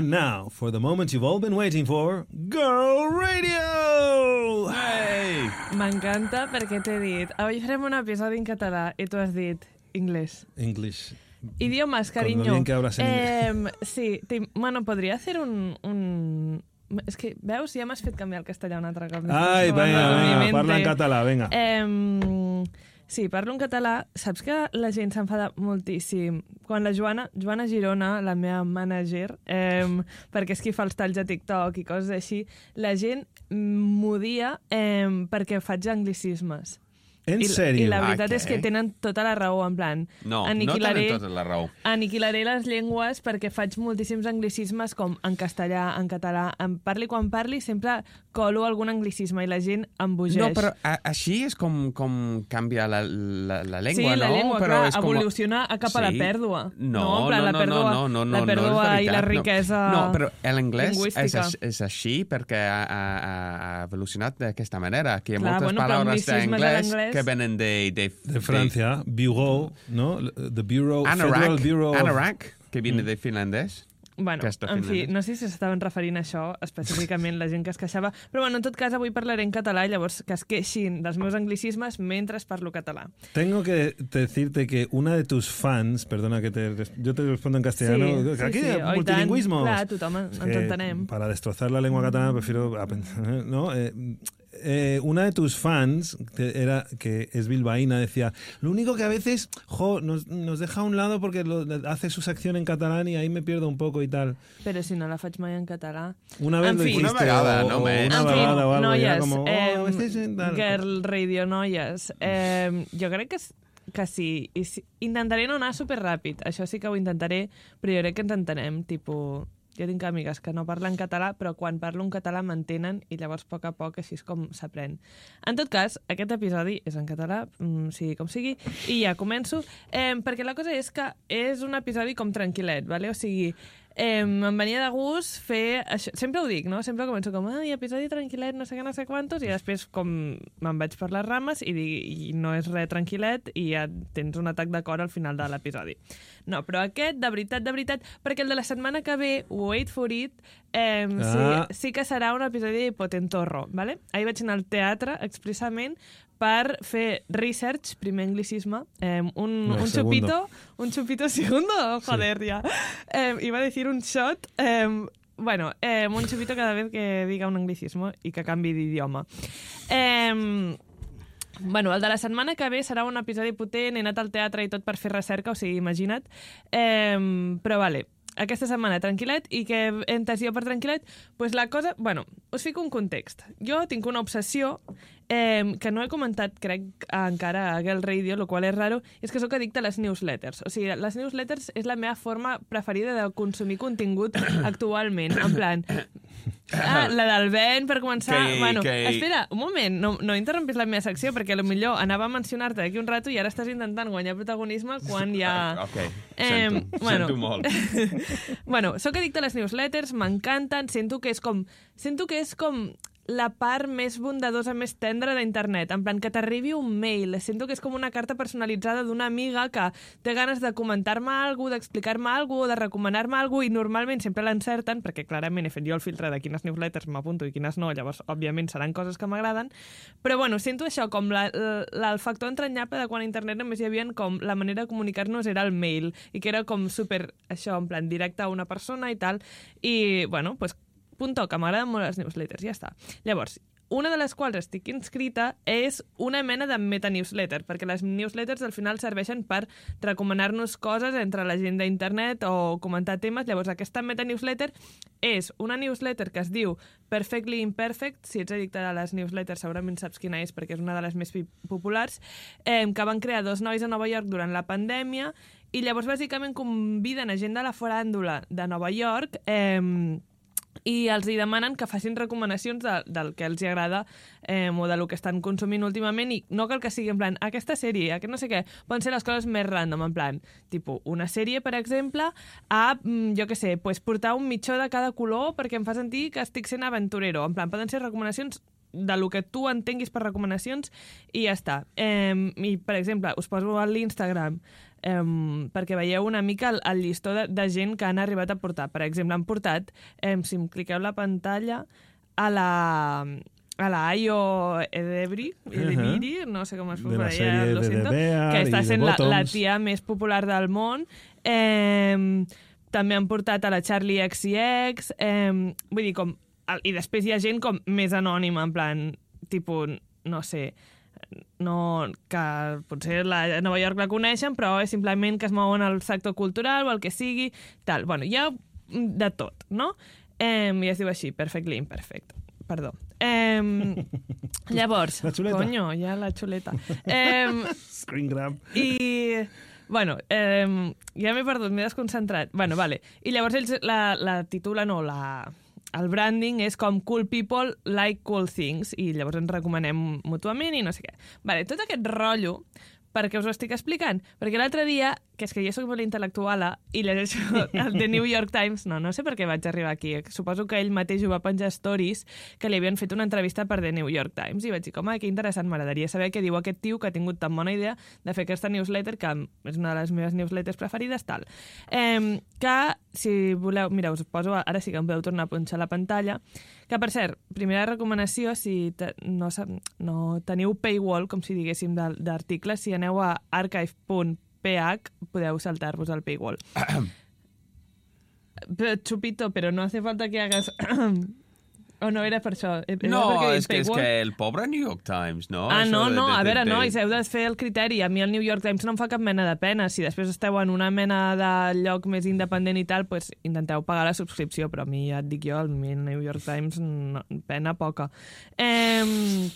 And now, for the moment you've all been waiting for, Girl Radio! Hey! M'encanta perquè t'he dit avui farem un episodi en català i tu has dit anglès. English. Idiomas, Con cariño. bien que hablas en Em, sí, te- bueno, podria hacer un... un... És que, veus, ja m'has fet canviar el castellà un altre cop. Ai, mi mente. parla en català, venga. Em, sí, parlo en català. Saps que la gent s'enfada moltíssim. Quan la Joana, Joana Girona, la meva manager, em, perquè és qui fa els talls de TikTok i coses així, la gent m'odia em, perquè faig anglicismes. En I, sèrio? I la Ah, veritat és què? que tenen tota la raó, en plan... No, no aniquilaré, tenen tota la raó. aniquilaré les llengües perquè faig moltíssims anglicismes com en castellà, en català, en parli quan parli, sempre colo algun anglicisme i la gent em bogeix. No, però a, així és com, com canvia la, la, la Sí, llengua, la no? llengua, però clar, és com... evoluciona a cap a la Sí. pèrdua. No, plan, no, la no, pèrdua, no, no, no, la no, pèrdua no és i la riquesa No, no però l'anglès és, és així perquè ha, ha, ha evolucionat d'aquesta manera, que hi ha Clar, moltes bueno, paraules de d'anglès que venen de... De, De Francia, Bureau, ¿no? The Bureau, Federal Anorak, Bureau of- Anorak, que viene de finlandès. Bueno, en fi, no sé si s'estaven referint a això específicament la gent que es queixava, però bueno, en tot cas avui parlaré en català llavors que es queixin dels meus anglicismes mentre parlo català. Tengo que decirte que una de tus fans, perdona que te, yo te respondo en castellano, Sí, sí, aquí sí. tant. multilingüismos. Clar, tothom Es ens entenem. Para destrozar la lengua catalana prefiero aprender, ¿no? Eh, eh, una de tus fans, que, era, que es bilbaína, decía, lo único que a veces jo, nos, nos deja a un lado porque lo- hace su sección en catalán y ahí me pierdo un poco y tal. Però si no la faig mai en català. Una vez En lo fi. dijiste, Una vegada, o- no o. Una en fi, vegada o algo, y era noies, como, oh, em, este es tal. Girl Radio Noies, eh, jo crec que, és- que sí. I sí. Intentaré no anar superràpid, això sí que ho intentaré, però jo crec que ens entenem, tipus... Jo tinc amigues que no parlen català, però quan parlo en català m'entenen i llavors a poc a poc així és com s'aprèn. En tot cas, aquest episodi és en català, mm, sigui com sigui, i ja començo, eh, perquè la cosa és que és un episodi com tranquil·let, vale? o sigui, eh, em venia de gust fer això. Sempre ho dic, no? Sempre començo com, ai, episodi tranquil·let, no sé què, no sé quantos, i després com me'n vaig per les rames i, dic, i no és res tranquil·let i ja tens un atac de cor al final de l'episodi. No, però aquest, de veritat, de veritat, perquè el de la setmana que ve, wait for it, eh, Ah. sí, sí que serà un episodi de Potentorro, ¿vale? Ahir vaig anar al teatre expressament per fer research, primer anglicisme, eh, un, No, un segundo. chupito, un chupito segundo, joder, ya. Eh, iba a decir un shot, eh, bueno, eh, un chupito cada vez que diga un anglicismo i que canvi d'idioma. Eh, Bueno, el de la setmana que ve serà un episodi potent, he anat al teatre i tot per fer recerca, o sigui, imagina't. Eh, però vale, aquesta setmana tranquil·let i que he entès jo per tranquil·let, pues la cosa... Bueno, us fico un context. Jo tinc una obsessió eh, que no he comentat, crec, encara a Girl Radio, el qual és raro, és que sóc addicte a les newsletters. O sigui, les newsletters és la meva forma preferida de consumir contingut actualment. En plan, ah, la del Ben, per començar... Que- bueno, que- espera, un moment, no, no interrompis la meva secció, perquè a lo millor anava a mencionar-te d'aquí un rato i ara estàs intentant guanyar protagonisme quan ja... Ok, Em, sento, bueno. sento molt. bueno, sóc addicte a les newsletters, m'encanten, sento que és com... Sento que és com la part més bondadosa, més tendra d'internet. En plan, que t'arribi un mail. Sento que és com una carta personalitzada d'una amiga que té ganes de comentar-me alguna d'explicar-me alguna de recomanar-me alguna i normalment sempre l'encerten, perquè clarament he fet jo el filtre de quines newsletters m'apunto i quines no, llavors, òbviament, seran coses que m'agraden. Però, bueno, sento això, com la, la, el factor entranyable de quan a internet només hi havia com la manera de comunicar-nos era el mail, i que era com super, això, en plan, directe a una persona i tal. I, bueno, pues, punto, que m'agraden molt les newsletters, ja està. Llavors, una de les quals estic inscrita és una mena de meta-newsletter, perquè les newsletters al final serveixen per recomanar-nos coses entre la gent d'internet o comentar temes. Llavors, aquesta meta-newsletter és una newsletter que es diu Perfectly Imperfect, si ets addicte a les newsletters segurament saps quina és perquè és una de les més populars, eh, que van crear dos nois a Nova York durant la pandèmia i llavors bàsicament conviden a gent de la foràndula de Nova York eh, i els hi demanen que facin recomanacions de, del que els hi agrada eh, o del que estan consumint últimament i no cal que sigui en plan aquesta sèrie, aquest no sé què, poden ser les coses més random, en plan, tipus, una sèrie, per exemple, a, mm, jo què sé, pues, portar un mitjó de cada color perquè em fa sentir que estic sent aventurero, en plan, poden ser recomanacions de lo que tu entenguis per recomanacions i ja està. Eh, I, per exemple, us poso a l'Instagram eh, perquè veieu una mica el, el llistó de, de gent que han arribat a portar. Per exemple, han portat, eh, si em cliqueu la pantalla, a la a la Ayo Edebri, Edebiri, no sé com es pronuncia, sèrie lo de siento, que està sent la, la tia més popular del món. Eh, també han portat a la Charlie XCX, eh, vull dir, com... I després hi ha gent com més anònima, en plan, tipus, no sé, no, que potser la, Nova York la coneixen, però és simplement que es mouen al sector cultural o el que sigui, tal. Bueno, hi ha de tot, no? Eh, I es diu així, Perfectly Imperfect. Perdó. Eh, llavors, La xuleta. conyo, ja la xuleta. Eh, Screen grab. i... Bueno, eh, ja m'he perdut, m'he desconcentrat. Bueno, vale. I llavors ells la, la titula, no, la, el branding és com Cool People Like Cool Things i llavors ens recomanem mútuament i no sé què. Vale, tot aquest rotllo, per què us ho estic explicant? Perquè l'altre dia, que és que jo sóc molt intel·lectuala i llegeixo el The New York Times, no, no sé per què vaig arribar aquí, suposo que ell mateix ho va penjar stories, que li havien fet una entrevista per The New York Times i vaig dir, home, que interessant, m'agradaria saber què diu aquest tio que ha tingut tan bona idea de fer aquesta newsletter, que és una de les meves newsletters preferides, tal. Eh, que, si voleu, mira, us poso, ara sí que em podeu tornar a punxar la pantalla, que, per cert, primera recomanació, si te, no, no teniu paywall, com si diguéssim, d'articles, si aneu a archive.ph podeu saltar-vos al paywall. Chupito, pero no hace falta que hagas... o no era per això? Era No, és que, és que el pobre New York Times, no? Ah, Això no, no, de- a de- veure, de- nois, heu de fer el criteri. A mi el New York Times no em fa cap mena de pena. Si després esteu en una mena de lloc més independent i tal, pues intenteu pagar la subscripció, però a mi ja et dic jo, el New York Times, no, pena poca. Eh,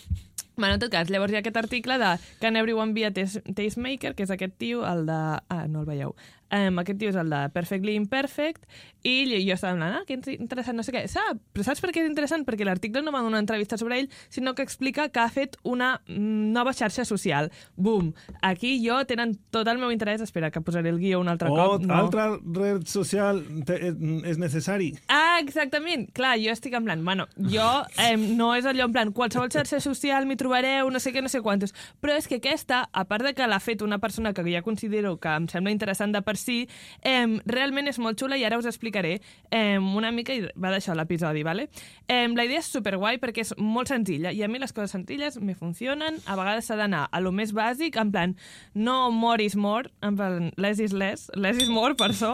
bueno, en tot cas, llavors hi ha aquest article de Can Everyone Be a Taste- Tastemaker, que és aquest tio, el de... Ah, no el veieu. Um, aquest tio és el de Perfectly Imperfect i jo estava en ah, que interessant, no sé què. Sap? Però saps per què és interessant? Perquè l'article no va donar una entrevista sobre ell, sinó que explica que ha fet una mm, nova xarxa social. Bum! Aquí jo tenen tot el meu interès. Espera, que posaré el guió un altre O cop. No. altra red social te, és, és necessari. Ah, exactament. Clar, jo estic en plan, bueno, jo eh, no és allò en plan, qualsevol xarxa social m'hi trobareu, no sé què, no sé quantos. Però és que aquesta, a part de que l'ha fet una persona que ja considero que em sembla interessant de per si, eh, realment és molt xula i ara us explicaré eh, una mica, i va d'això l'episodi, ¿vale? Eh, la idea és superguai perquè és molt senzilla i a mi les coses senzilles me funcionen, a vegades s'ha d'anar a lo més bàsic, en plan, no more is more, en plan, less is less, less is more, per això,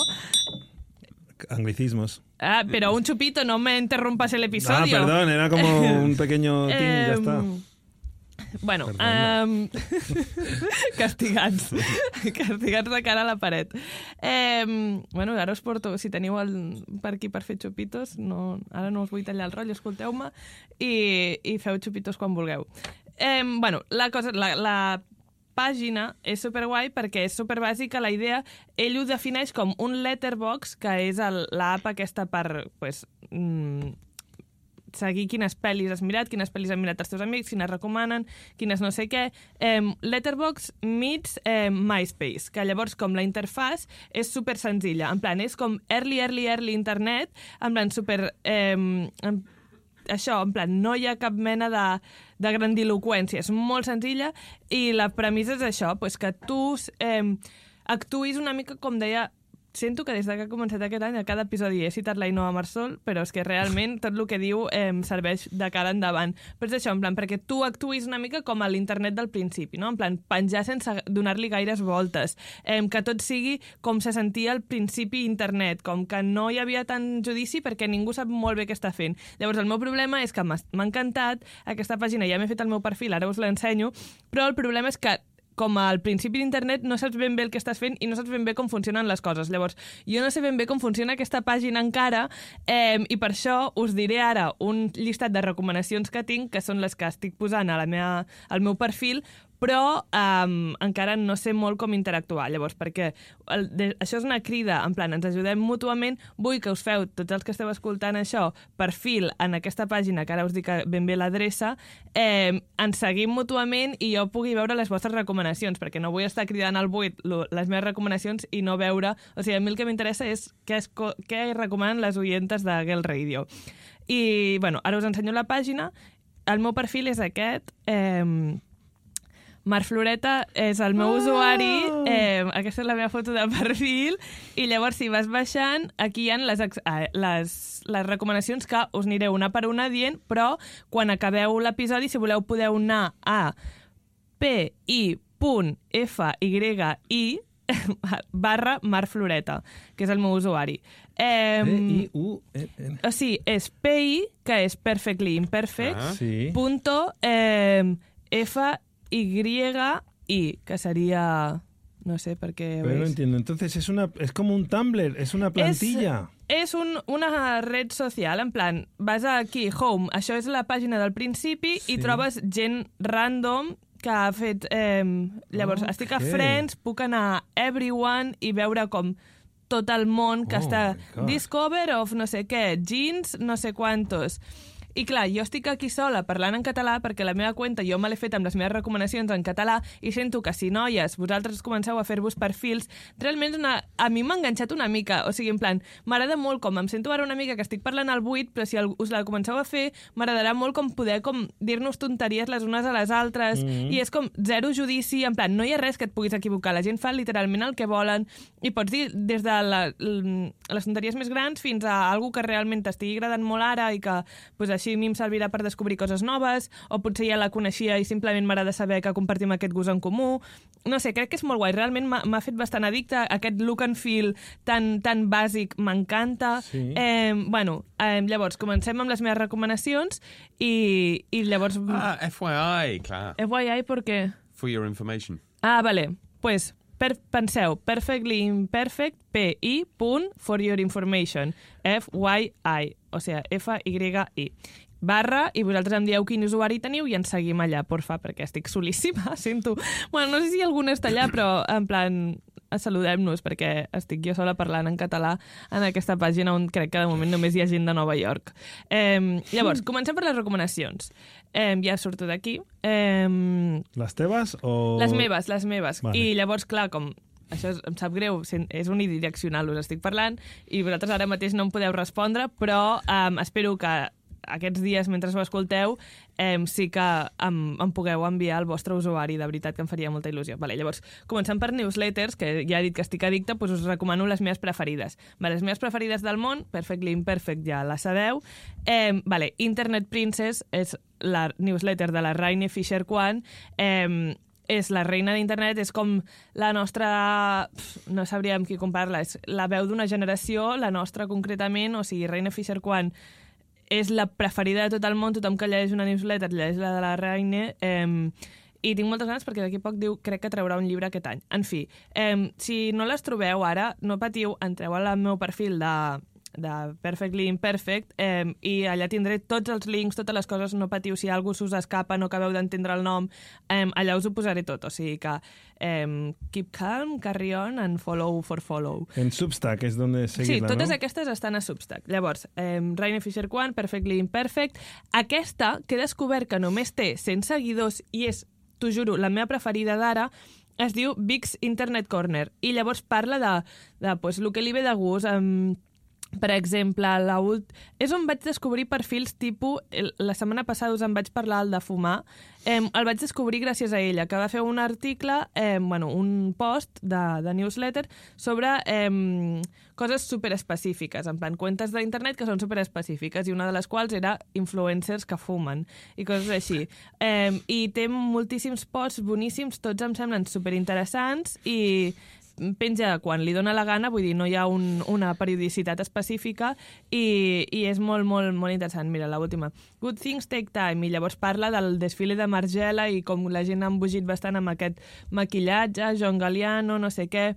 Anglicismos. Ah, pero un chupito, no me interrumpas el Ah, episodio. perdón, era como un pequeño ting, ya está. Bueno, um, castigats. castigats de cara a la paret. Um, bueno, ara us porto, si teniu el, per aquí per fer xupitos, no, ara no us vull tallar el rotllo, escolteu-me, i, i feu xupitos quan vulgueu. Um, bueno, la cosa, la, la pàgina és superguai perquè és superbàsica la idea. Ell ho defineix com un letterbox, que és l'app aquesta per pues, mm, seguir quines pel·lis has mirat, quines pel·lis han mirat els teus amics, quines recomanen, quines no sé què. Eh, Letterbox meets eh, MySpace, que llavors com la interfàs és super senzilla. En plan, és com early, early, early internet, en plan super... Eh, en, això, en plan, no hi ha cap mena de, de grandiloquència, és molt senzilla i la premissa és això, pues que tu eh, actuïs una mica com deia Sento que des de que ha començat aquest any a cada episodi he citat la Ainhoa Marsol, però és que realment tot el que diu eh, serveix de cara endavant. Però és això, en plan, perquè tu actuïs una mica com a l'internet del principi, no? En plan, penjar sense donar-li gaires voltes, eh, que tot sigui com se sentia al principi internet, com que no hi havia tant judici perquè ningú sap molt bé què està fent. Llavors, el meu problema és que m'ha encantat aquesta pàgina, ja m'he fet el meu perfil, ara us l'ensenyo, però el problema és que com al principi d'internet no saps ben bé el que estàs fent i no saps ben bé com funcionen les coses. Llavors, jo no sé ben bé com funciona aquesta pàgina encara eh, i per això us diré ara un llistat de recomanacions que tinc, que són les que estic posant a la meva, al meu perfil, però um, encara no sé molt com interactuar. Llavors, perquè el, de, això és una crida, en plan, ens ajudem mútuament, vull que us feu, tots els que esteu escoltant això, perfil en aquesta pàgina, que ara us dic ben bé l'adreça, eh, ens seguim mútuament i jo pugui veure les vostres recomanacions, perquè no vull estar cridant al buit les meves recomanacions i no veure... O sigui, a mi el que m'interessa és què, es, què recomanen les oientes de Girl Radio. I, bueno, ara us ensenyo la pàgina el meu perfil és aquest. Eh, Mar Floreta és el meu usuari, eh, aquesta és la meva foto de perfil, i llavors si vas baixant, aquí hi ha les, ah, les, les recomanacions que us aniré una per una dient, però quan acabeu l'episodi, si voleu, podeu anar a pi.fyi barra Mar Floreta, que és el meu usuari. Eh, P-I-U... E, N. o sigui, és PI, que és Perfectly Imperfect, Ah. Sí. punto eh, F-Y-I, que sería... No sé per què... Pero no veis. entiendo. Entonces es una es como un Tumblr, es una plantilla. És un, una red social, en plan, vas aquí, home, això és la pàgina del principi Sí. i trobes gent random que ha fet... Eh, llavors, Ok. estic a Friends, puc anar a Everyone i veure com tot el món que Oh està. Discover of no sé què, jeans, no sé quantos. I clar, jo estic aquí sola parlant en català perquè la meva cuenta jo me l'he fet amb les meves recomanacions en català i sento que si noies, vosaltres comenceu a fer-vos perfils, realment una... a mi m'ha enganxat una mica, o sigui, en plan, m'agrada molt com em sento ara una mica que estic parlant al buit, però si el, us la comenceu a fer, m'agradarà molt com poder com dir-nos tonteries les unes a les altres, Mhm. i és com zero judici, en plan, no hi ha res que et puguis equivocar, la gent fa literalment el que volen, i pots dir des de la, les tonteries més grans fins a algú que realment t'estigui agradant molt ara i que pues, així a mi em servirà per descobrir coses noves, o potser ja la coneixia i simplement m'agrada saber que compartim aquest gust en comú. No sé, crec que és molt guai. Realment m'ha fet bastant addicte. Aquest look and feel tan, tan bàsic m'encanta. Sí. Eh, bueno, eh, llavors, comencem amb les meves recomanacions i, i llavors... Ah, FYI, clar. FYI, per què? For your information. Ah, vale. Pues, per, penseu, perfectly imperfect, P-I, punt, for your information, F-Y-I, o sigui, F-Y-I barra, i vosaltres em dieu quin usuari teniu i ens seguim allà, porfa, perquè estic solíssima, sento... Bueno, no sé si algun està allà, però en plan, saludem-nos, perquè estic jo sola parlant en català en aquesta pàgina on crec que de moment només hi ha gent de Nova York. Eh, llavors, comencem per les recomanacions. Eh, ja surto d'aquí. Eh, ¿Las tebas o...? les meves, les meves. Vale. I llavors, clar, com això és, em sap greu, és unidireccional, us estic parlant, i vosaltres ara mateix no em podeu respondre, però um, espero que aquests dies, mentre ho escolteu, eh, sí que em, em pugueu enviar el vostre usuari, de veritat que em faria molta il·lusió. Vale, llavors, començant per newsletters, que ja he dit que estic addicte, doncs us recomano les meves preferides. Vale, les meves preferides del món, Perfectly Imperfect, ja la sabeu. Eh, vale, Internet Princess és la newsletter de la Raine Fisher-Kwan, eh, és la reina d'internet, és com la nostra... pf, No sabríem qui comparar-la, és la veu d'una generació, la nostra concretament, o sigui, Reina Fisher-Kwan és la preferida de tot el món, tothom que llegeix una newsletter llegeix la de la Reine, eh, i tinc moltes ganes perquè d'aquí poc diu, crec que traurà un llibre aquest any. En fi, eh, si no les trobeu ara, no patiu, entreu al meu perfil de, de Perfectly Imperfect eh, i allà tindré tots els links, totes les coses, no patiu si algú s'us escapa, no acabeu d'entendre el nom, eh, allà us ho posaré tot, o sigui que eh, keep calm, carry on and follow for follow. En Substack donde Sí, seguirla, totes ¿no? aquestes estan a Substack. Llavors, eh, Rainer Fisher Kwan, Perfectly Imperfect. Aquesta, que he descobert que només té 100 seguidors i és, t'ho juro, la meva preferida d'ara, es diu Big's Internet Corner. I llavors parla de, de pues, el que li ve de gust, um, per exemple, la ult... és on vaig descobrir perfils tipus... La setmana passada us en vaig parlar, el de fumar. Eh, el vaig descobrir gràcies a ella, que va fer un article, eh, bueno, un post de, de newsletter sobre eh, coses superespecífiques, en plan, cuentes d'internet que són superespecífiques, i una de les quals era influencers que fumen, i coses així. Eh, I té moltíssims posts boníssims, tots em semblen superinteressants, i penja quan li dóna la gana, vull dir, no hi ha un, una periodicitat específica i, i és molt, molt, molt interessant. Mira, l'última. Good things take time, i llavors parla del desfile de Margiela i com la gent ha embogit bastant amb aquest maquillatge, John Galliano, no sé què,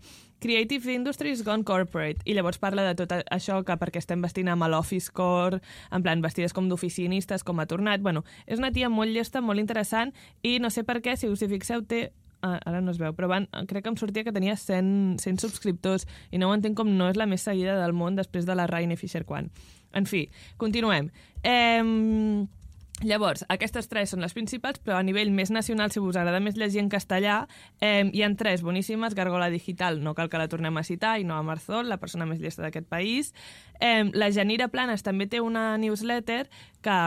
Creative Industries Gone Corporate. I llavors parla de tot això que perquè estem vestint amb l'Office Core, en plan vestides com d'oficinistes, com ha tornat. Bueno, és una tia molt llesta, molt interessant, i no sé per què, si us hi fixeu, té ah, ara no es veu, però van, crec que em sortia que tenia 100, 100 subscriptors i no ho entenc com no és la més seguida del món després de la Raine Fisher Kwan. En fi, continuem. Eh, Llavors, aquestes tres són les principals, però a nivell més nacional, si us agrada més llegir en castellà, eh, hi han tres boníssimes. Gargola Digital, no cal que la tornem a citar, i Noa Marzol, la persona més llesta d'aquest país. Eh, la Janira Planes també té una newsletter que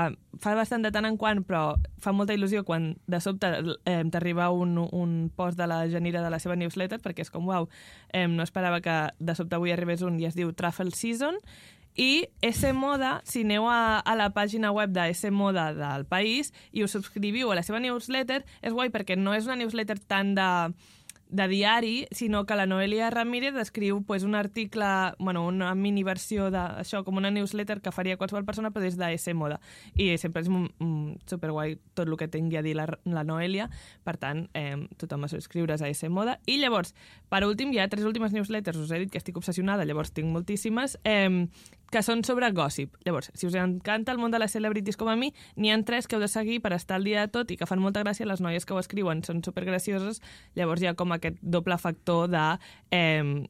fa bastant de tant en quant, però fa molta il·lusió quan de sobte eh, t'arriba un, un post de la Janira de la seva newsletter, perquè és com, uau, eh, no esperava que de sobte avui arribés un i es diu Truffle Season, i S Moda, si aneu a, a la pàgina web de S Moda del país i us subscriviu a la seva newsletter, és guai perquè no és una newsletter tan de de diari, sinó que la Noelia Ramírez escriu pues, un article, bueno, una mini versió d'això, com una newsletter que faria qualsevol persona, però des de S Moda. I sempre és superguai tot el que tingui a dir la, la Noelia, per tant, eh, tothom a subscriure's a S Moda. I llavors, per últim, hi ha tres últimes newsletters, us he dit que estic obsessionada, llavors tinc moltíssimes, eh, que són sobre gossip. Llavors, si us encanta el món de les celebrities com a mi, n'hi han tres que heu de seguir per estar al dia de tot i que fan molta gràcia, les noies que ho escriuen són supergracioses, llavors hi ha com aquest doble factor de eh,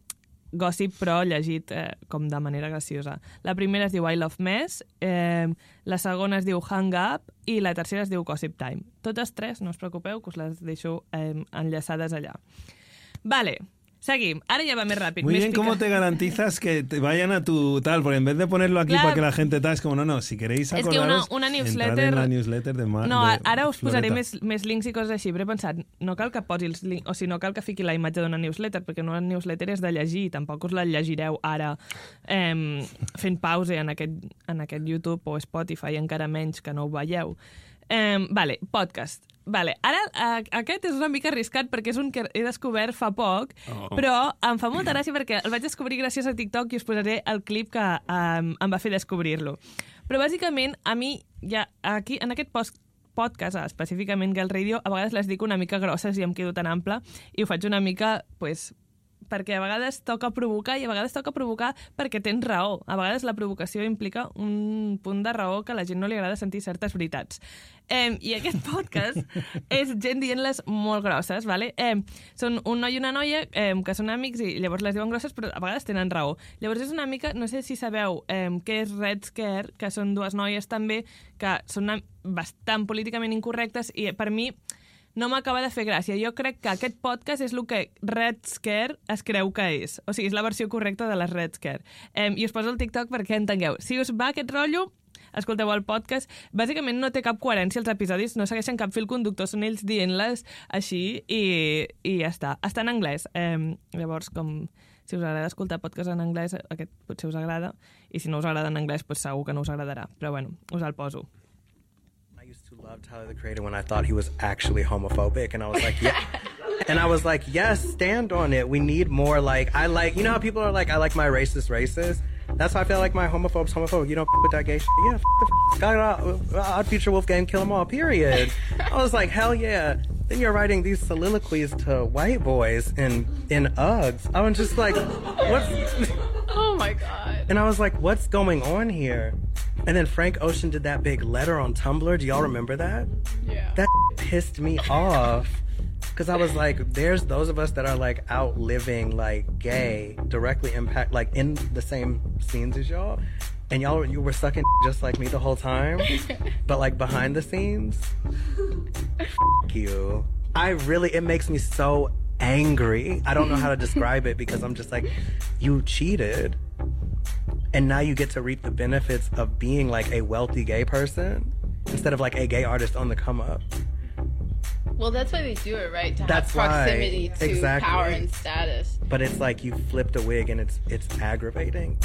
gossip però llegit eh, com de manera graciosa. La primera es diu I Love Mess, eh, la segona es diu Hang Up i la tercera es diu Gossip Time. Totes tres, no us preocupeu, que us les deixo eh, enllaçades allà. Vale, Seguim. Ahora ya va más rápido. Muy bien, ¿cómo te garantizas que te vayan a tu tal? Porque en vez de ponerlo aquí Claro. para que la gente tal, es como, no, no, si queréis És que una, acordaros, una newsletter... en la newsletter de Mar No, de ara us posaré Floreta. més, més links i coses així, però he pensat, no cal que posi els links, o sigui, no cal que fiqui la imatge d'una newsletter, perquè una newsletter és de llegir, tampoc us la llegireu ara eh, fent pause en aquest, en aquest YouTube o Spotify, encara menys que no ho veieu. Eh, vale, podcast. Vale, ara eh, aquest és una mica arriscat perquè és un que he descobert fa poc, Oh. però em fa molta gràcia perquè el vaig descobrir gràcies a TikTok i us posaré el clip que eh, em va fer descobrir-lo. Però bàsicament, a mi, ja, aquí, en aquest post, podcast, específicament Girl Radio, a vegades les dic una mica grosses i em quedo tan ample i ho faig una mica, pues, perquè a vegades toca provocar i a vegades toca provocar perquè tens raó. A vegades la provocació implica un punt de raó que a la gent no li agrada sentir certes veritats. Eh, I aquest podcast és gent dient-les molt grosses, vale? Eh, són un noi i una noia eh, que són amics i llavors les diuen grosses però a vegades tenen raó. Llavors és una mica, no sé si sabeu eh, què és Red Scare, que són dues noies també que són bastant políticament incorrectes i per mi no m'acaba de fer gràcia. Jo crec que aquest podcast és el que Red Scare es creu que és. O sigui, és la versió correcta de les Red Scare. Eh, I us poso el TikTok perquè entengueu. Si us va aquest rotllo, escolteu el podcast. Bàsicament no té cap coherència els episodis, no segueixen cap fil conductor, són ells dient-les així i, i ja està. Està en anglès. Eh, llavors, com si us agrada escoltar podcast en anglès, aquest potser us agrada, i si no us agrada en anglès, doncs segur que no us agradarà. Però bueno, us el poso. I used to love Tyler the Creator when I thought he was actually homophobic, and I was like, yeah. And I was like, yes, stand on it. We need more. Like, I like, you know how people are like, I like my racist racist. That's how I feel like my homophobes homophobic. You don't f- with that gay shit. Yeah, f- the f- God, Odd Future Wolfgang, kill them all. Period. I was like, hell yeah. Then you're writing these soliloquies to white boys in in Uggs. I was just like, what's? Oh my god. And I was like, what's going on here? And then Frank Ocean did that big letter on Tumblr. Do y'all remember that? Yeah. That pissed me off. Because I was like, there's those of us that are like out living like gay, directly impact, like in the same scenes as y'all. And y'all, you were sucking just like me the whole time. but like behind the scenes, F- you. I really, it makes me so angry. I don't know how to describe it because I'm just like, you cheated. And now you get to reap the benefits of being like a wealthy gay person instead of like a gay artist on the come up. Well, that's why they do it, right? To That's have why. proximity to Exactly. power and status. But it's like you flipped a wig and it's it's aggravating.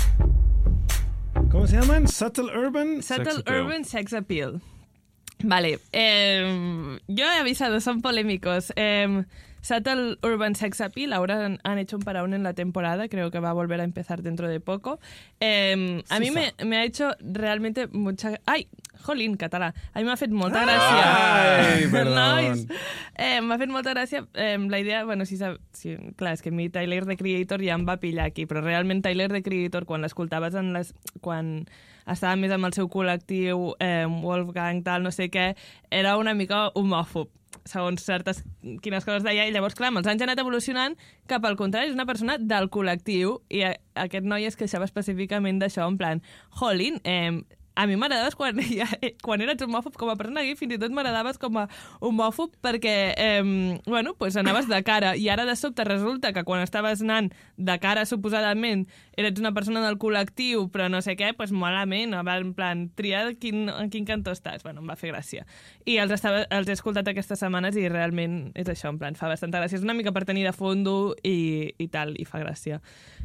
¿Cómo se llaman? Subtle Urban. Subtle appeal. Urban Sex Appeal. Vale, eh, yo he avisado, son polémicos. Eh, Subtle Urban Sex Appeal, ahora han, han hecho un parón en la temporada, creo que va a volver a empezar dentro de poco. Eh, a mí me, me ha hecho realmente mucha... ¡Ay! Jolín, català. A mi m'ha fet molta gràcia. Ai. Nois. Eh, m'ha fet molta gràcia eh, la idea, bueno, si, sab, si, clar, és que mi Tyler the Creator ja em va pillar aquí, però realment Tyler the Creator, quan l'escoltaves en les... quan estava més amb el seu col·lectiu, eh, Wolfgang, tal, no sé què, era una mica homòfob segons certes quines coses deia, i llavors, clar, amb els anys ha anat evolucionant cap al contrari, és una persona del col·lectiu, i a, aquest noi es queixava específicament d'això, en plan, jolín, eh, a mi m'agradaves quan, ja, quan eres homòfob com a persona gay, fins i tot m'agradaves com a homòfob perquè, eh, bueno, pues anaves de cara i ara de sobte resulta que quan estaves anant de cara suposadament eres una persona del col·lectiu però no sé què, pues malament, en plan, triar quin, en quin cantó estàs. Bueno, em va fer gràcia. I els, estava, els he escoltat aquestes setmanes i realment és això, en plan, fa bastanta gràcia. És una mica per tenir de fondo i, i tal, i fa gràcia.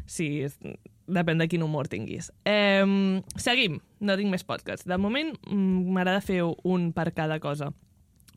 Sí, és, depèn de quin humor tinguis. Eh, seguim, no tinc més podcast. De moment mm, m'agrada fer un per cada cosa.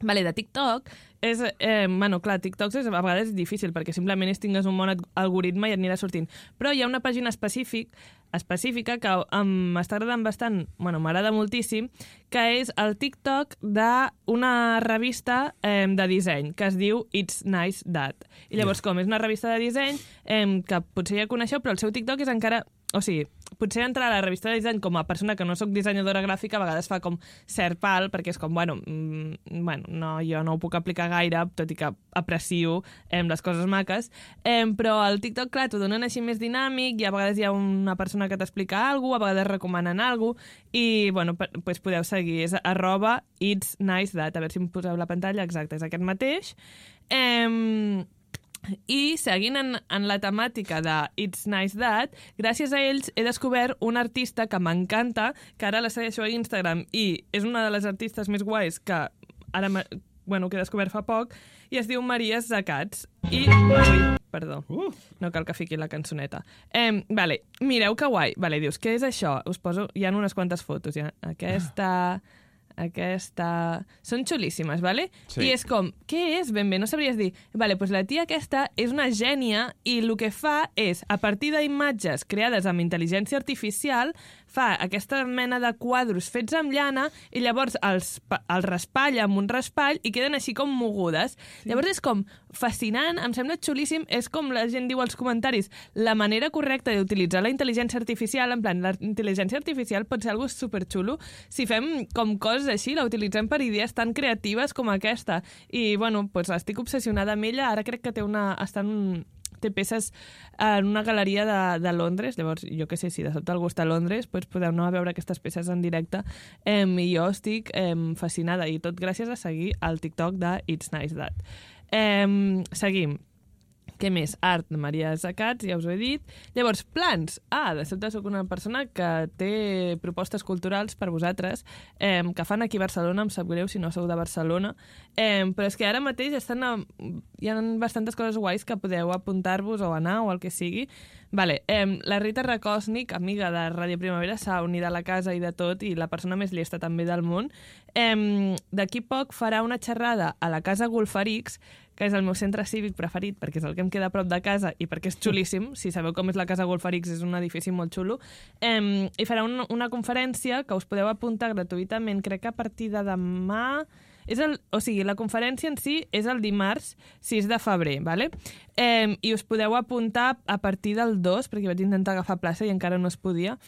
Vale, de TikTok, és, eh, bueno, clar, TikTok és, a vegades és difícil perquè simplement és tingues un bon algoritme i et anirà sortint. Però hi ha una pàgina específic, específica que m'està agradant bastant, bueno, m'agrada moltíssim, que és el TikTok d'una revista eh, de disseny que es diu It's Nice That. I llavors, com és una revista de disseny eh, que potser ja coneixeu, però el seu TikTok és encara... O sigui, potser entrar a la revista de disseny com a persona que no sóc dissenyadora gràfica a vegades fa com cert pal, perquè és com, bueno, mm, bueno no, jo no ho puc aplicar gaire, tot i que aprecio eh, les coses maques, eh, però al TikTok, clar, t'ho donen així més dinàmic i a vegades hi ha una persona que t'explica alguna cosa, a vegades recomanen alguna cosa, i, bueno, pues podeu seguir, és arroba it's nice that, a veure si em poseu la pantalla, exacte, és aquest mateix. Eh, i seguint en, en la temàtica de It's Nice That, gràcies a ells he descobert un artista que m'encanta, que ara la segueixo a Instagram i és una de les artistes més guais que ara bueno, que he descobert fa poc, i es diu Maria Zacats. I... Ui, perdó. Uh. No cal que fiqui la cançoneta. Eh, vale, mireu que guai. Vale, dius, què és això? Us poso... Hi ha unes quantes fotos. Ja. Aquesta... Aquesta... Són xulíssimes, vale? Sí. I és com, què és ben bé? No sabries dir. Vale, doncs la tia aquesta és una gènia i el que fa és, a partir d'imatges creades amb intel·ligència artificial, fa aquesta mena de quadros fets amb llana i llavors els, els raspalla amb un raspall i queden així com mogudes. Sí. Llavors és com fascinant, em sembla xulíssim, és com la gent diu als comentaris, la manera correcta d'utilitzar la intel·ligència artificial, en plan, la intel·ligència artificial pot ser algo superxulo si fem com coses així, la utilitzem per idees tan creatives com aquesta. I, bueno, pues, estic obsessionada amb ella, ara crec que té una... Està en un, té peces en una galeria de, de Londres, llavors jo que sé, si de sobte algú està a Londres, pues podeu anar a veure aquestes peces en directe eh, i jo estic eh, fascinada i tot gràcies a seguir el TikTok de It's Nice That. Eh, seguim. Què més? Art de Maria Zacats, ja us ho he dit. Llavors, plans. Ah, de sobte sóc una persona que té propostes culturals per vosaltres, eh, que fan aquí a Barcelona, em sap greu si no sou de Barcelona, eh, però és que ara mateix estan a, hi ha bastantes coses guais que podeu apuntar-vos o anar o el que sigui. Vale, eh, la Rita Rakosnik, amiga de Ràdio Primavera, s'ha unit a la casa i de tot, i la persona més llesta també del món. Eh, D'aquí poc farà una xerrada a la Casa Golfarix, que és el meu centre cívic preferit, perquè és el que em queda a prop de casa i perquè és xulíssim. Si sabeu com és la Casa Golfarix, és un edifici molt xulo. Eh, I farà un, una conferència que us podeu apuntar gratuïtament, crec que a partir de demà... És el, o sigui, la conferència en si és el dimarts 6 de febrer, ¿vale? eh, i us podeu apuntar a partir del 2, perquè vaig intentar agafar plaça i encara no es podia.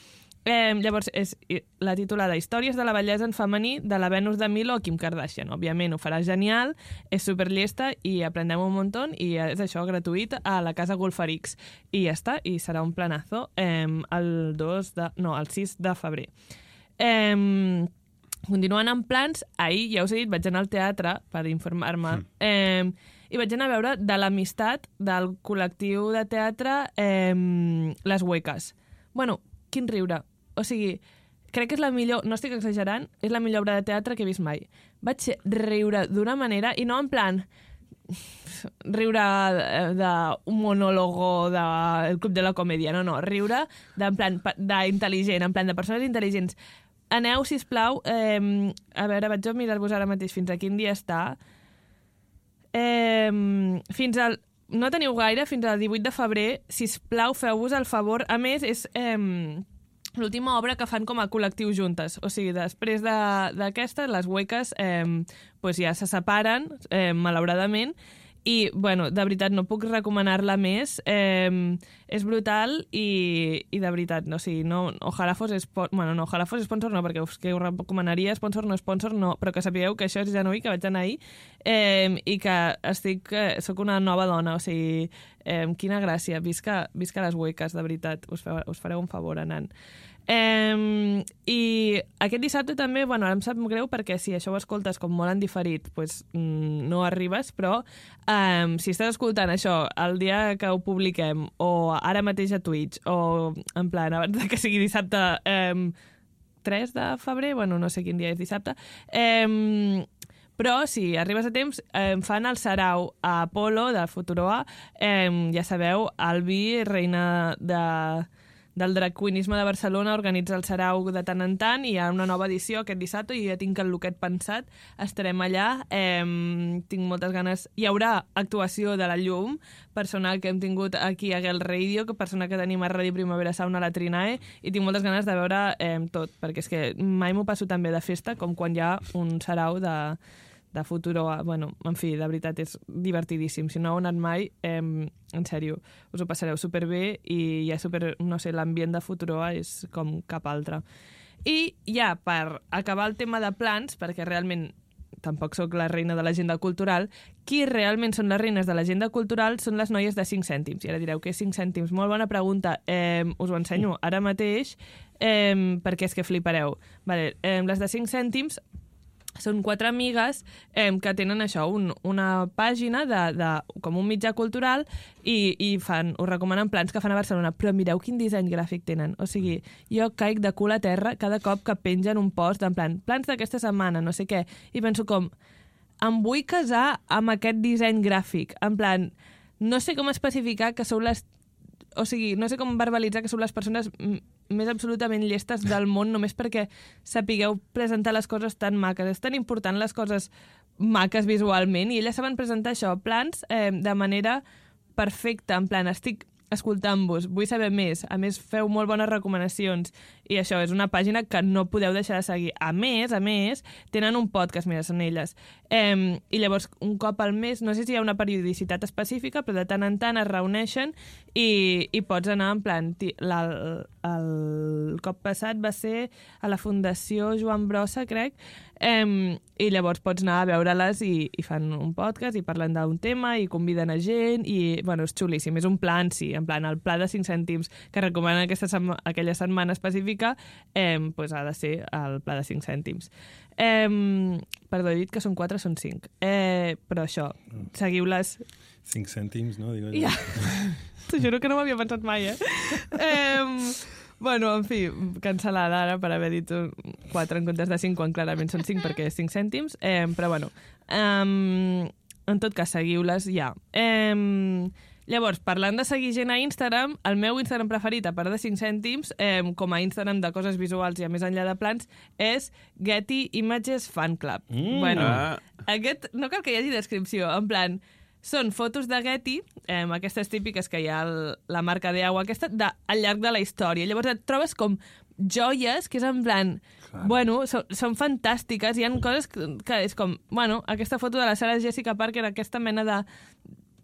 Eh, llavors, és la titulada Històries de la bellesa en femení de la Venus de Milo o Kim Kardashian. Òbviament, ho farà genial, és superllesta i aprendem un muntó i és això, gratuït, a la Casa Golfarix. I ja està, i serà un planazo eh, el 2 de... no, el 6 de febrer. Eh, continuant amb plans, ahir, ja us he dit, vaig anar al teatre per informar-me mm. eh, i vaig anar a veure de l'amistat del col·lectiu de teatre eh, Les Hueques. Bueno, quin riure. O sigui, crec que és la millor, no estic exagerant, és la millor obra de teatre que he vist mai. Vaig riure d'una manera, i no en plan riure d'un monòlogo del Club de la Comèdia, no, no, riure de, en plan d'intel·ligent, en plan de persones intel·ligents. Aneu, si plau, eh, a veure, vaig a mirar-vos ara mateix fins a quin dia està. Eh, fins al... No teniu gaire, fins al 18 de febrer, si plau, feu-vos el favor. A més, és... Eh, l'última obra que fan com a col·lectiu juntes. O sigui, després de- d'aquesta, les hueques eh, pues ja se separen, eh, malauradament, i, bueno, de veritat, no puc recomanar-la més. Eh, és brutal i, i de veritat, no, o sigui, no, ojalà fos bueno, no, ojalà fos sponsor no, perquè us, que us recomanaria sponsor no sponsor no, però que sapigueu que això és genuí, que vaig anar ahir eh, i que estic, eh, sóc una nova dona, o sigui, eh, quina gràcia, visca, visca les hueques, de veritat, us, feu, us fareu un favor anant. Eh, I aquest dissabte també, bueno, ara em sap greu perquè si això ho escoltes com molt en diferit, pues, mm, no arribes, però eh, si estàs escoltant això el dia que ho publiquem o ara mateix a Twitch o en plan, abans que sigui dissabte eh, 3 de febrer, bueno, no sé quin dia és dissabte, eh, però si arribes a temps, eh, fan el sarau a Apolo de Futuroa, eh, ja sabeu, Albi, reina de, del drag queenisme de Barcelona, organitza el sarau de tant en tant i hi ha una nova edició aquest dissabte i ja tinc el loquet pensat, estarem allà, eh, tinc moltes ganes... Hi haurà actuació de la llum, personal que hem tingut aquí a Gel Radio, que persona que tenim a Ràdio Primavera Sauna a la Trinae, i tinc moltes ganes de veure eh, tot, perquè és que mai m'ho passo tan bé de festa com quan hi ha un sarau de, de Futuro, bueno, en fi, de veritat és divertidíssim. Si no heu anat mai, eh, en sèrio, us ho passareu superbé i ja super, no sé, l'ambient de Futuroa és com cap altre. I ja, per acabar el tema de plans, perquè realment tampoc sóc la reina de l'agenda cultural, qui realment són les reines de l'agenda cultural són les noies de 5 cèntims. I ara direu, què 5 cèntims? Molt bona pregunta. Eh, us ho ensenyo ara mateix, eh, perquè és que flipareu. Vale, eh, les de 5 cèntims són quatre amigues eh, que tenen això, un, una pàgina de, de, com un mitjà cultural i, i fan, us recomanen plans que fan a Barcelona, però mireu quin disseny gràfic tenen. O sigui, jo caic de cul a terra cada cop que pengen un post en plan, plans d'aquesta setmana, no sé què, i penso com, em vull casar amb aquest disseny gràfic. En plan, no sé com especificar que sou les o sigui, no sé com verbalitzar que sou les persones més absolutament llestes del món només perquè sapigueu presentar les coses tan maques. És tan important les coses maques visualment i elles saben presentar això, plans eh, de manera perfecta, en plan, estic escoltant-vos, vull saber més. A més, feu molt bones recomanacions. I això és una pàgina que no podeu deixar de seguir. A més, a més, tenen un podcast, mira, són elles. Eh, I llavors, un cop al mes, no sé si hi ha una periodicitat específica, però de tant en tant es reuneixen i, i pots anar en plan... La, el, el cop passat va ser a la Fundació Joan Brossa, crec, eh, i llavors pots anar a veure-les i, i fan un podcast i parlen d'un tema i conviden a gent i, bueno, és xulíssim. És un plan, sí, en plan, el pla de 5 cèntims que recomanen aquesta setma, aquella setmana específica, eh, pues ha de ser el pla de 5 cèntims. Eh, perdó, he dit que són 4, són 5. Eh, però això, seguiu-les 5 cèntims, no? Digo, ja. T'ho juro que no m'havia pensat mai, eh? eh bueno, en fi, cancel·lada ara per haver dit 4 en comptes de 5, quan clarament són 5 perquè és 5 cèntims. Eh, però bueno, eh, en tot cas, seguiu-les ja. Eh, llavors, parlant de seguir gent a Instagram, el meu Instagram preferit, a part de 5 cèntims, eh, com a Instagram de coses visuals i a més enllà de plans, és Getty Images Fan Club. Mm. Bueno, Ah. aquest, no cal que hi hagi descripció, en plan, són fotos de Getty, eh, aquestes típiques que hi ha el, la marca d'aigua, aquesta, de, al llarg de la història. Llavors et trobes com joies que és en plan... Clar. Bueno, són, són fantàstiques. Hi ha coses que, que és com... Bueno, aquesta foto de la Sarah Jessica Parker, aquesta mena de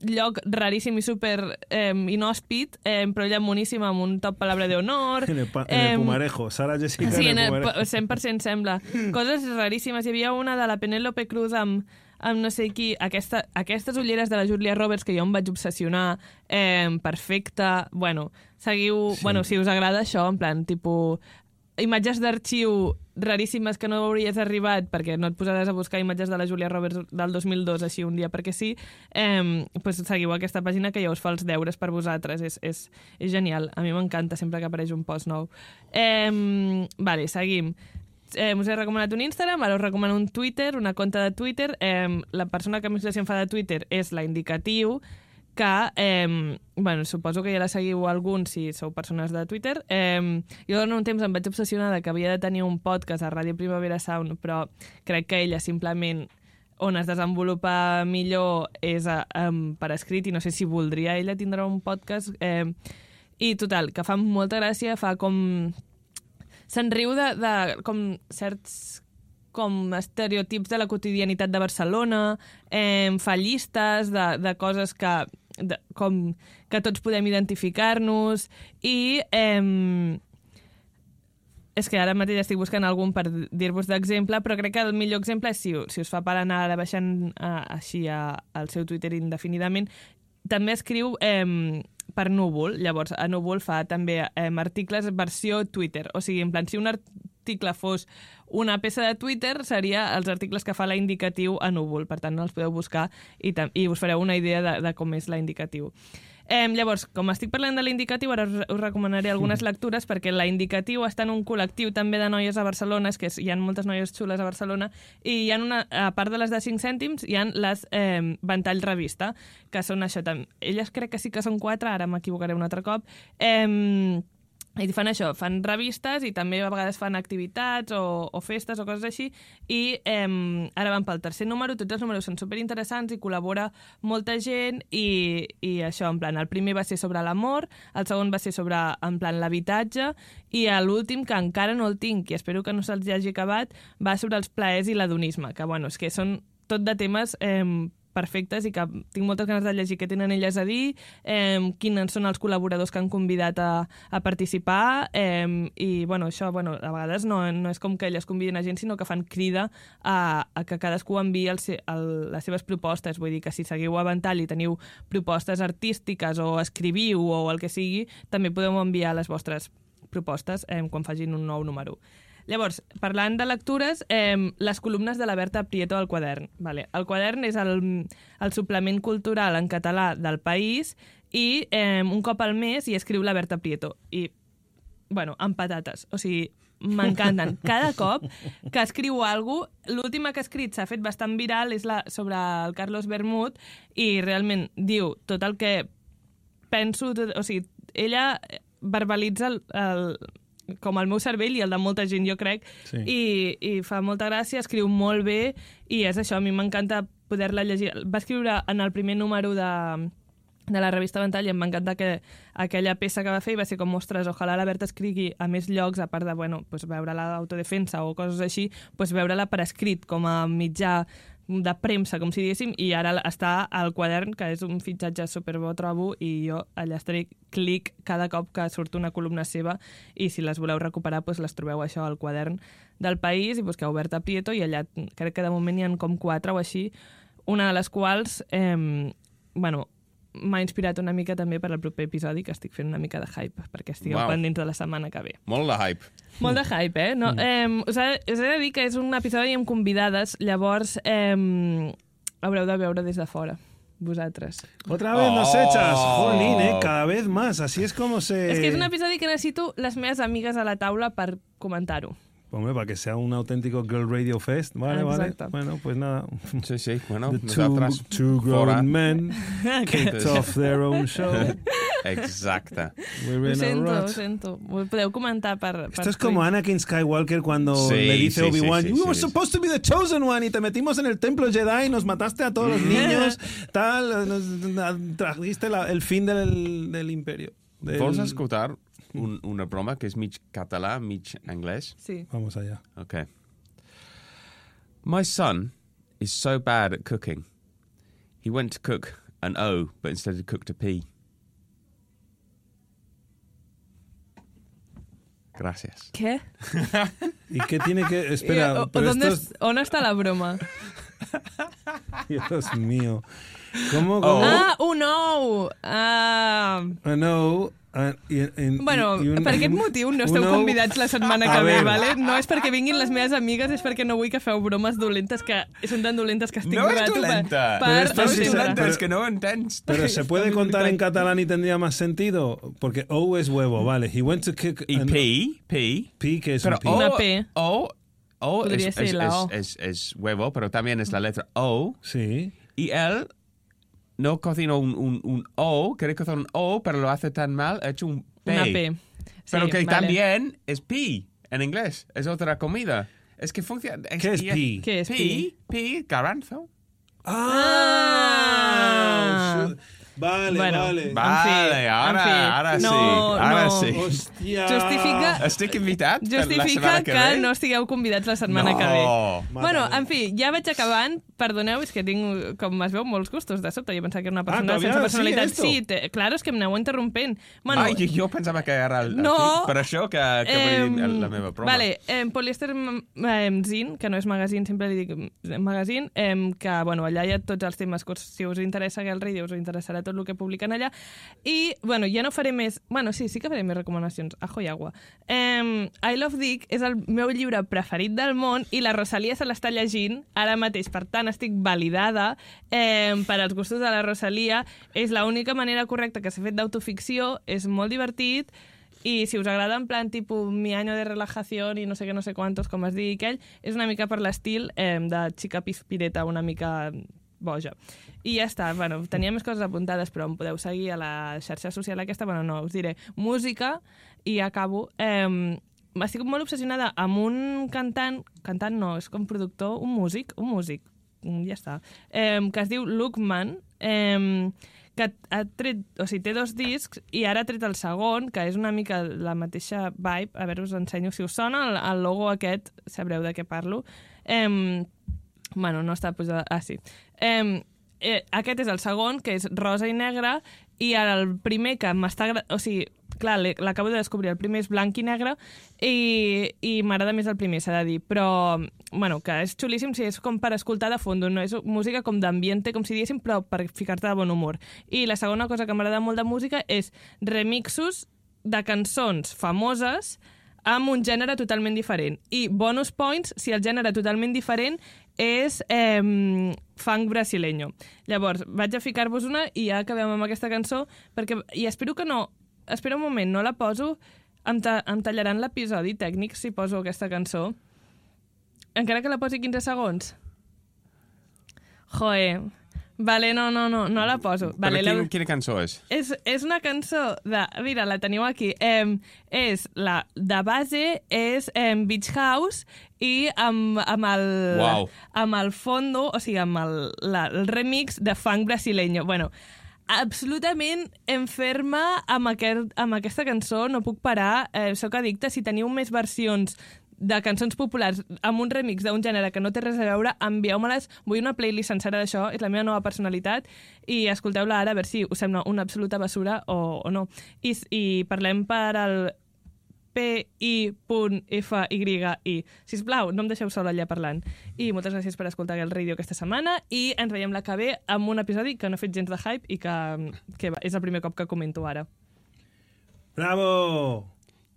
lloc raríssim i super eh, inhòspit, eh, però ella moníssima amb un top palabra de honor. En el, pa- en el Em, Pumarejo, Sara Jessica Sí, en en el el, Pumarejo. 100% sembla. Coses raríssimes. Hi havia una de la Penélope Cruz amb, amb no sé qui, aquesta, aquestes ulleres de la Julia Roberts que jo em vaig obsessionar, eh, perfecta. Bueno, seguiu... Sí. Bueno, si us agrada això, en plan, tipus imatges d'arxiu raríssimes que no hauries arribat perquè no et posaràs a buscar imatges de la Julia Roberts del 2002 així un dia perquè sí, eh, pues seguiu aquesta pàgina que ja us fa els deures per vosaltres. És, és, és genial. A mi m'encanta sempre que apareix un post nou. Eh, vale, seguim. Eh, us he recomanat un Instagram, ara us recomano un Twitter, una compte de Twitter. Eh, la persona que més gràcia em fa de Twitter és la Indicatiu, que, eh, bueno, suposo que ja la seguiu alguns si sou persones de Twitter. Eh, jo durant un temps em vaig obsessionar que havia de tenir un podcast a Ràdio Primavera Sound, però crec que ella simplement on es desenvolupa millor és um, per escrit i no sé si voldria ella tindre un podcast. Eh, I total, que fa molta gràcia, fa com... Se'n riu de, de com certs com estereotips de la quotidianitat de Barcelona, eh, fa llistes de, de coses que, de, com, que tots podem identificar-nos i eh, és que ara mateix estic buscant algun per dir-vos d'exemple, però crec que el millor exemple és si, si us fa per anar ara baixant uh, així a, al seu Twitter indefinidament, també escriu eh, per Núvol. Llavors, a Núvol fa també eh, articles versió Twitter. O sigui, en plan, si un article fos una peça de Twitter, seria els articles que fa la Indicatiu a Núvol. Per tant, els podeu buscar i, i us fareu una idea de, de com és la Indicatiu. Eh, llavors, com estic parlant de l'indicatiu, ara us, us recomanaré algunes lectures perquè la indicatiu està en un col·lectiu també de noies a Barcelona, és que hi ha moltes noies xules a Barcelona, i hi ha una, a part de les de 5 cèntims, hi ha les eh, Ventall Revista, que són això també. Elles crec que sí que són quatre, ara m'equivocaré un altre cop. Eh, i fan això, fan revistes i també a vegades fan activitats o, o festes o coses així. I eh, ara van pel tercer número, tots els números són superinteressants i col·labora molta gent i, i això, en plan, el primer va ser sobre l'amor, el segon va ser sobre, en plan, l'habitatge i l'últim, que encara no el tinc i espero que no se'ls hagi acabat, va sobre els plaers i l'adonisme, que bueno, és que són tot de temes eh, perfectes i que tinc moltes ganes de llegir què tenen elles a dir, eh, quins són els col·laboradors que han convidat a, a participar eh, i bueno, això bueno, a vegades no, no és com que elles convidin a gent, sinó que fan crida a, a que cadascú enviï el, el, les seves propostes. Vull dir que si seguiu a Vental i teniu propostes artístiques o escriviu o el que sigui, també podeu enviar les vostres propostes eh, quan facin un nou número. Llavors, parlant de lectures, eh, les columnes de la Berta Prieto al quadern. Vale. El quadern és el, el suplement cultural en català del país i eh, un cop al mes hi escriu la Berta Prieto. I, bueno, amb patates. O sigui, m'encanten. Cada cop que escriu alguna cosa, l'última que ha escrit s'ha fet bastant viral és la sobre el Carlos Bermud i realment diu tot el que penso, tot, o sigui, ella verbalitza el, el, com el meu cervell i el de molta gent, jo crec, Sí. i, i fa molta gràcia, escriu molt bé, i és això, a mi m'encanta poder-la llegir. Va escriure en el primer número de, de la revista Ventall i em va encantar que aquella peça que va fer i va ser com, ostres, ojalà la Berta escrigui a més llocs, a part de, bueno, pues, veure-la d'autodefensa o coses així, pues, veure-la per escrit, com a mitjà de premsa, com si diguéssim, i ara està al quadern, que és un fitxatge superbo, trobo, i jo allà estaré clic cada cop que surt una columna seva, i si les voleu recuperar, doncs les trobeu això al quadern del país, i busqueu Berta Prieto, i allà crec que de moment hi ha com quatre o així, una de les quals, eh, bueno, m'ha inspirat una mica també per al proper episodi, que estic fent una mica de hype, perquè estigueu Uau. pendents de la setmana que ve. Molt de hype. Molt de hype, eh? No, eh us, he, us he de dir que és un episodi amb convidades, llavors eh, haureu de veure des de fora, vosaltres. Otra vez nos Oh. echas. Jolín, ¿eh? Cada vez más. Así es como se... És que és un episodi que necessito les meves amigues a la taula per comentar-ho. Hombre, para que sea un auténtico Girl Radio Fest. Vale, Exacto. vale. Bueno, pues nada. Sí, sí, bueno, The two, two fora. grown men kicked off their own show. Exacte. We're Ho in a sento, ho sento. Ho podeu comentar per... per Esto es como. Anakin Skywalker cuando Sí, le dice sí, Obi-Wan, sí, sí, "You were sí. supposed to be the chosen one y te metimos en el templo Jedi y nos mataste a todos los niños, tal, nos trajiste la- el fin del, del imperio. Del- Vols escoltar un, una broma que és mig català, mig anglès? Sí. Vamos allá. Okay. My son is so bad at cooking. He went to cook an O, but instead he cooked a P. Gracias. Què? ¿Y qué tiene que...? Espera, o- pero ¿dónde esto es... es- ¿On està la broma? Dios mío. ¿Cómo? cómo? Ah, un ou! Ah... Ah, no. ah, i, i, Bueno, i un- per aquest motiu no esteu un ou- convidats la setmana que ve, vale? No és perquè vinguin les meves amigues, és perquè no vull que feu bromes dolentes que són tan dolentes que estic No és rato per- dolenta. Per, Però per sí pero- es que no ho entens. Pero se puede contar en catalán y tendría más sentido, porque O es huevo, vale. He went to kick I P, P. P, que es Pero un P. O, Una P. O, O es, ser es, la es- O. es- es huevo, pero también es la letra O. Sí. Y él no cocinó un, un, un O, quiere cocinar un O, pero lo hace tan mal, ha hecho un P. Una P. Sí, pero que vale. también es P en inglés, es otra comida. Es que funciona. ¿Qué es P? ¿Qué es P? P, garbanzo. Ah, Ah. Vale, Bueno, vale. va. Vale, en ahora, fi. ahora No, sí, ahora no. sí. Hòstia. Justifica- Estic invitat per la Justifica setmana que, que, ve? no estigueu convidats la setmana No. que ve. Bueno, en fi, ja vaig acabant. Perdoneu, és que tinc, com es veu, molts gustos de sobte. Jo pensava que era una persona todavía sense personalitat. esto? Sí, te, claro, és que em aneu interrompent. Bueno, Ai, jo pensava que era el, el No. per això que, que Em, la meva broma. Vale, em, Poliester em, Zin, que no és magazine, sempre li dic magazine, em, que bueno, allà hi ha tots els temes que si us interessa Radio, us interessarà tot el que publicant allà. I, bueno, ja no faré més... Bueno, sí, sí que faré més recomanacions. Ajo i agua. Um, I Love Dick és el meu llibre preferit del món i la Rosalia se l'està llegint ara mateix. Per tant, estic validada um, per als gustos de la Rosalia. És l'única manera correcta que s'ha fet d'autoficció. És molt divertit i si us agrada en plan tipus mi año de relajació i no sé què, no sé quantos, com es digui aquell, és una mica per l'estil eh, de xica pispireta, una mica boja. I ja està, bueno, tenia més coses apuntades, però em podeu seguir a la xarxa social aquesta, bueno, no, us diré música i acabo. Eh, estic molt obsessionada amb un cantant, cantant no, és com productor, un músic, un músic, mm, ja està, eh, que es diu Luke Mann, eh, que ha tret, o sigui, té dos discs i ara ha tret el segon, que és una mica la mateixa vibe. A veure, us ensenyo si us sona el, el logo aquest, sabreu de què parlo. Eh, bueno, no està posat... Ah, sí. Eh, eh, aquest és el segon, que és rosa i negre, i el primer que m'està... O sigui, clar, l'acabo de descobrir, el primer és blanc i negre, i, i m'agrada més el primer, s'ha de dir, però, bueno, que és xulíssim, sí, és com per escoltar de fons, no és música com d'ambiente, com si diguéssim, però per ficar-te de bon humor. I la segona cosa que m'agrada molt de música és remixos de cançons famoses amb un gènere totalment diferent. I bonus points si el gènere totalment diferent és eh, funk brasileño. Llavors, vaig a ficar-vos una i ja acabem amb aquesta cançó, perquè, i espero que no... Espera un moment, no la poso... Em, ta em tallaran l'episodi tècnic si poso aquesta cançó. Encara que la posi 15 segons. Joe. Vale, no, no, no, no la poso. Vale, Però la... quin, quina cançó és? És, és una cançó de... Mira, la teniu aquí. Eh, és la de base és eh, Beach House i amb, amb, el, Uau. amb el fondo, o sigui, amb el, la, el remix de funk brasileño. Bueno, absolutament enferma amb, aquest, amb aquesta cançó, no puc parar, eh, sóc addicta. Si teniu més versions de cançons populars amb un remix d'un gènere que no té res a veure, envieu-me-les. Vull una playlist sencera d'això, és la meva nova personalitat, i escolteu-la ara a veure si us sembla una absoluta basura o, o no. I, I parlem per al pi.fyi. Sisplau, no em deixeu sola allà parlant. I moltes gràcies per escoltar el ràdio aquesta setmana i ens veiem la que ve amb un episodi que no he fet gens de hype i que, que és el primer cop que comento ara. Bravo!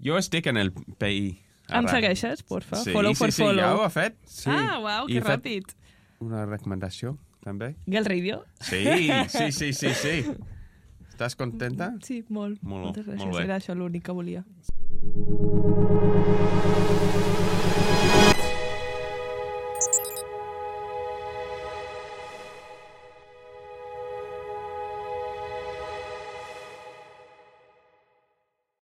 Jo estic en el PI. Em segueixes, porfa? Sí, follow sí, for sí, follow. ja ho ha fet. Sí. Ah, uau, I que he fet- ràpid. Una recomanació, també. Gal Radio? Sí, sí, sí, sí, sí. Estàs contenta? Sí, molt. Molt, Moltes gràcies. molt bé. Era això l'únic que volia.